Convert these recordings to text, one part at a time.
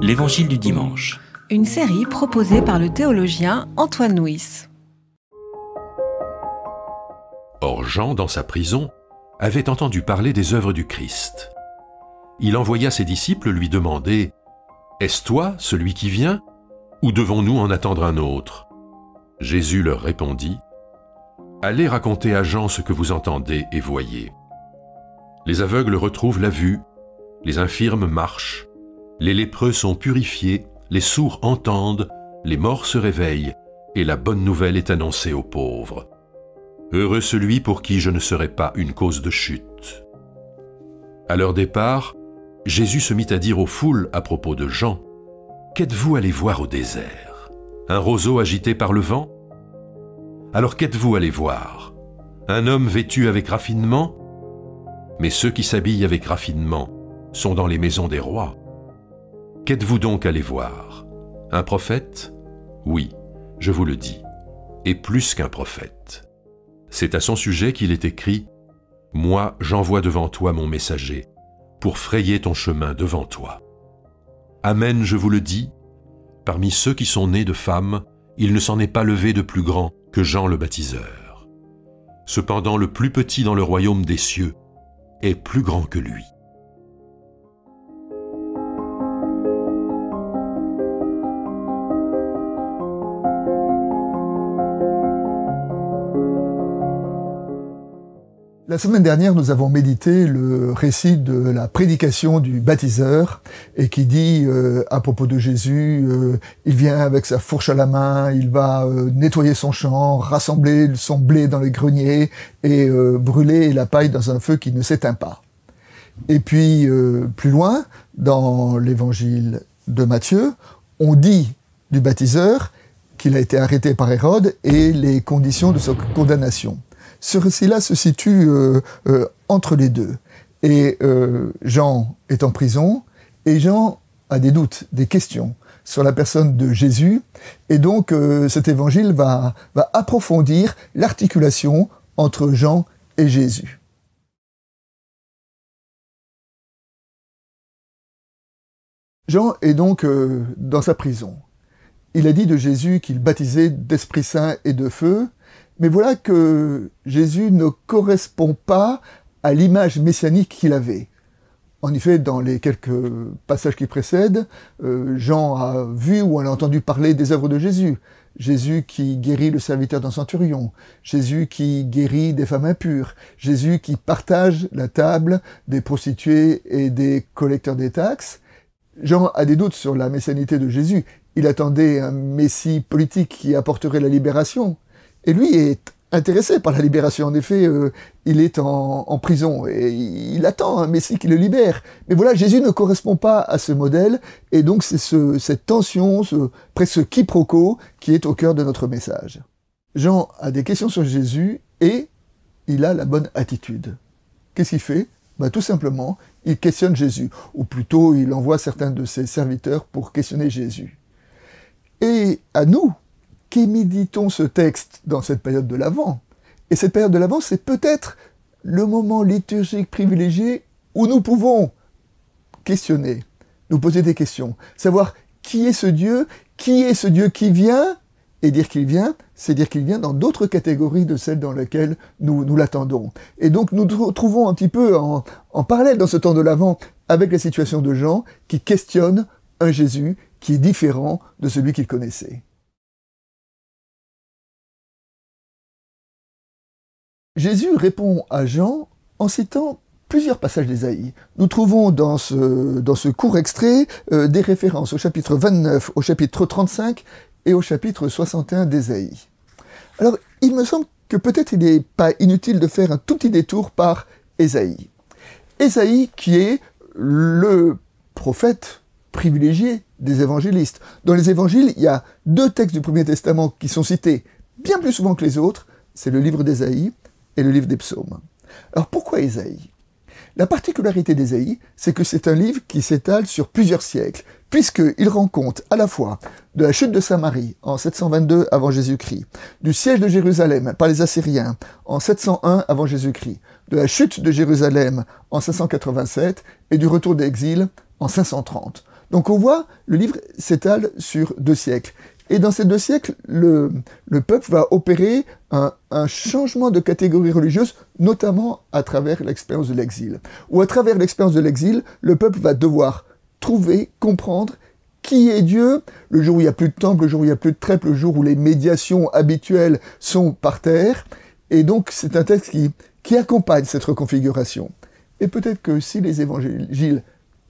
L'Évangile du dimanche. Une série proposée par le théologien Antoine Nuis. Or Jean, dans sa prison, avait entendu parler des œuvres du Christ. Il envoya ses disciples lui demander Est-ce toi celui qui vient Ou devons-nous en attendre un autre? Jésus leur répondit Allez raconter à Jean ce que vous entendez et voyez. Les aveugles retrouvent la vue, les infirmes marchent, les lépreux sont purifiés, les sourds entendent, les morts se réveillent, et la bonne nouvelle est annoncée aux pauvres. Heureux celui pour qui je ne serai pas une cause de chute. À leur départ, Jésus se mit à dire aux foules à propos de Jean, Qu'êtes-vous allé voir au désert? Un roseau agité par le vent Alors qu'êtes-vous allé voir? Un homme vêtu avec raffinement Mais ceux qui s'habillent avec raffinement sont dans les maisons des rois. Qu'êtes-vous donc allé voir? Un prophète? Oui, je vous le dis, et plus qu'un prophète. C'est à son sujet qu'il est écrit Moi j'envoie devant toi mon messager, pour frayer ton chemin devant toi. Amen, je vous le dis, parmi ceux qui sont nés de femmes, il ne s'en est pas levé de plus grand que Jean le baptiseur. Cependant le plus petit dans le royaume des cieux est plus grand que lui. La semaine dernière, nous avons médité le récit de la prédication du baptiseur et qui dit euh, à propos de Jésus, euh, il vient avec sa fourche à la main, il va euh, nettoyer son champ, rassembler son blé dans les greniers et brûler la paille dans un feu qui ne s'éteint pas. Et puis plus loin, dans l'évangile de Matthieu, on dit du baptiseur qu'il a été arrêté par Hérode et les conditions de sa condamnation. Ce récit-là se situe euh, euh, entre les deux. Et euh, Jean est en prison, et Jean a des doutes, des questions sur la personne de Jésus, et donc cet évangile va, va approfondir l'articulation entre Jean et Jésus. Jean est donc dans sa prison. Il a dit de Jésus qu'il baptisait d'Esprit Saint et de feu, mais voilà que Jésus ne correspond pas à l'image messianique qu'il avait. En effet, dans les quelques passages qui précèdent, euh, Jean a vu ou a entendu parler des œuvres de Jésus. Jésus qui guérit le serviteur d'un centurion, Jésus qui guérit des femmes impures, Jésus qui partage la table des prostituées et des collecteurs des taxes. Jean a des doutes sur la messianité de Jésus. Il attendait un messie politique qui apporterait la libération. Et lui est intéressé par la libération. En effet, euh, il est en, prison et il attend un Messie qui le libère. Mais voilà, Jésus ne correspond pas à ce modèle et donc c'est ce, cette tension, ce presque quiproquo qui est au cœur de notre message. Jean a des questions sur Jésus et il a la bonne attitude. Qu'est-ce qu'il fait? Bah, Tout simplement, il questionne Jésus, ou plutôt il envoie certains de ses serviteurs pour questionner Jésus. Et à nous, qu'éméditons ce texte dans cette période de l'Avent. Et cette période de l'Avent, c'est peut-être le moment liturgique privilégié où nous pouvons questionner, nous poser des questions, savoir qui est ce Dieu, qui est ce Dieu qui vient, et dire qu'il vient, c'est dire qu'il vient dans d'autres catégories de celles dans lesquelles nous, l'attendons. Et donc nous nous trouvons un petit peu en, en parallèle dans ce temps de l'Avent avec la situation de Jean qui questionne un Jésus qui est différent de celui qu'il connaissait. Jésus répond à Jean en citant plusieurs passages d'Ésaïe. Nous trouvons dans ce, court extrait euh, des références au chapitre 29, au chapitre 35 et au chapitre 61 d'Ésaïe. Alors, il me semble que peut-être il n'est pas inutile de faire un tout petit détour par Ésaïe. Ésaïe qui est le prophète privilégié des évangélistes. Dans les évangiles, il y a deux textes du Premier Testament qui sont cités bien plus souvent que les autres. C'est le livre d'Ésaïe et le livre des psaumes. Alors pourquoi Ésaïe? La particularité d'Ésaïe, c'est que c'est un livre qui s'étale sur plusieurs siècles, puisqu'il rend compte à la fois de la chute de Samarie en 722 avant Jésus-Christ, du siège de Jérusalem par les Assyriens en 701 avant Jésus-Christ, de la chute de Jérusalem en 587 et du retour d'exil en 530. Donc on voit, le livre s'étale sur deux siècles. Et dans ces deux siècles, le, peuple va opérer un, changement de catégorie religieuse, notamment à travers l'expérience de l'exil. Ou à travers l'expérience de l'exil, le peuple va devoir trouver, comprendre qui est Dieu, le jour où il n'y a plus de temple, le jour où il n'y a plus de trèpe, le jour où les médiations habituelles sont par terre. Et donc c'est un texte qui, qui accompagne cette reconfiguration. Et peut-être que si les évangiles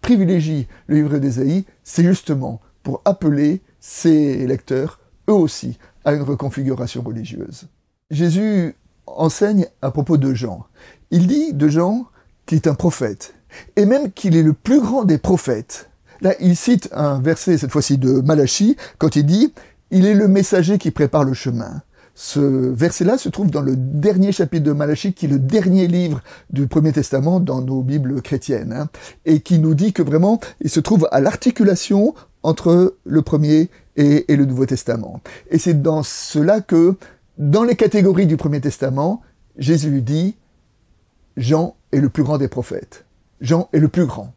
privilégient le livre d'Ésaïe, c'est justement pour appeler ses lecteurs, eux aussi, à une reconfiguration religieuse. Jésus enseigne à propos de Jean. Il dit de Jean qu'il est un prophète, et même qu'il est le plus grand des prophètes. Là, il cite un verset, cette fois-ci de Malachie, quand il dit « Il est le messager qui prépare le chemin ». Ce verset-là se trouve dans le dernier chapitre de Malachie, qui est le dernier livre du Premier Testament dans nos Bibles chrétiennes, hein, et qui nous dit que vraiment, il se trouve à l'articulation entre le Premier et, le Nouveau Testament. Et c'est dans cela que, dans les catégories du Premier Testament, Jésus dit, Jean est le plus grand des prophètes. Jean est le plus grand.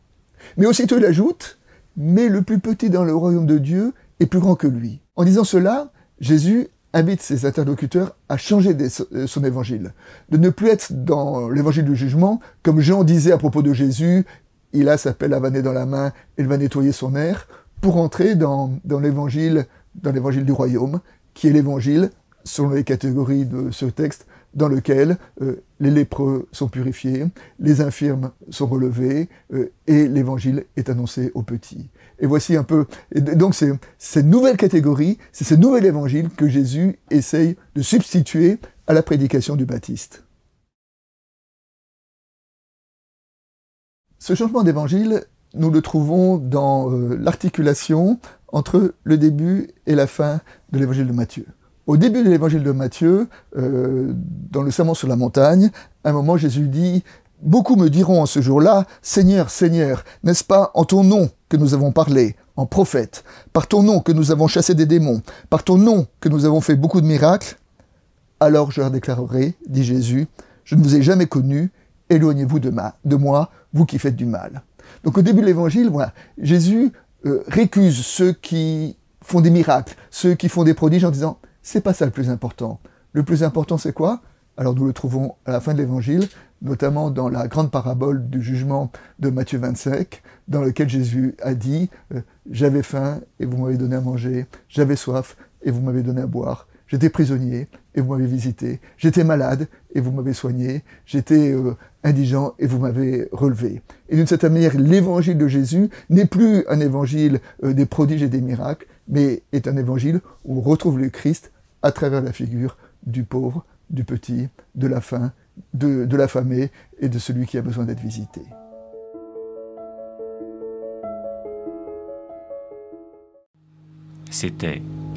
Mais aussitôt il ajoute, mais le plus petit dans le royaume de Dieu est plus grand que lui. En disant cela, Jésus invite ses interlocuteurs à changer euh, son évangile, de ne plus être dans l'évangile du jugement, comme Jean disait à propos de Jésus, il a sa pelle à vanner dans la main, il va nettoyer son air, pour entrer dans, l'évangile, du royaume, qui est l'évangile, selon les catégories de ce texte, dans lequel euh, les lépreux sont purifiés, les infirmes sont relevés, euh, et l'évangile est annoncé aux petits. Et voici un peu, donc c'est cette nouvelle catégorie, c'est ce nouvel évangile que Jésus essaye de substituer à la prédication du Baptiste. Ce changement d'évangile, nous le trouvons dans euh, l'articulation entre le début et la fin de l'évangile de Matthieu. Au début de l'évangile de Matthieu, euh, dans le sermon sur la montagne, à un moment Jésus dit Beaucoup me diront en ce jour-là, Seigneur, Seigneur, n'est-ce pas en ton nom que nous avons parlé, en prophète, par ton nom que nous avons chassé des démons, par ton nom que nous avons fait beaucoup de miracles? Alors je leur déclarerai, dit Jésus, je ne vous ai jamais connu, éloignez-vous de, de moi, vous qui faites du mal. Donc au début de l'évangile, voilà, Jésus euh, récuse ceux qui font des miracles, ceux qui font des prodiges en disant, c'est pas ça le plus important. Le plus important c'est quoi? Alors nous le trouvons à la fin de l'évangile, notamment dans la grande parabole du jugement de Matthieu 25, dans lequel Jésus a dit euh, J'avais faim et vous m'avez donné à manger, j'avais soif et vous m'avez donné à boire, j'étais prisonnier et vous m'avez visité, j'étais malade et vous m'avez soigné, j'étais euh, indigent et vous m'avez relevé. Et d'une certaine manière, l'évangile de Jésus n'est plus un évangile euh, des prodiges et des miracles, mais est un évangile où on retrouve le Christ à travers la figure du pauvre, du petit, de la faim, de, de l'affamé et de celui qui a besoin d'être visité. C'était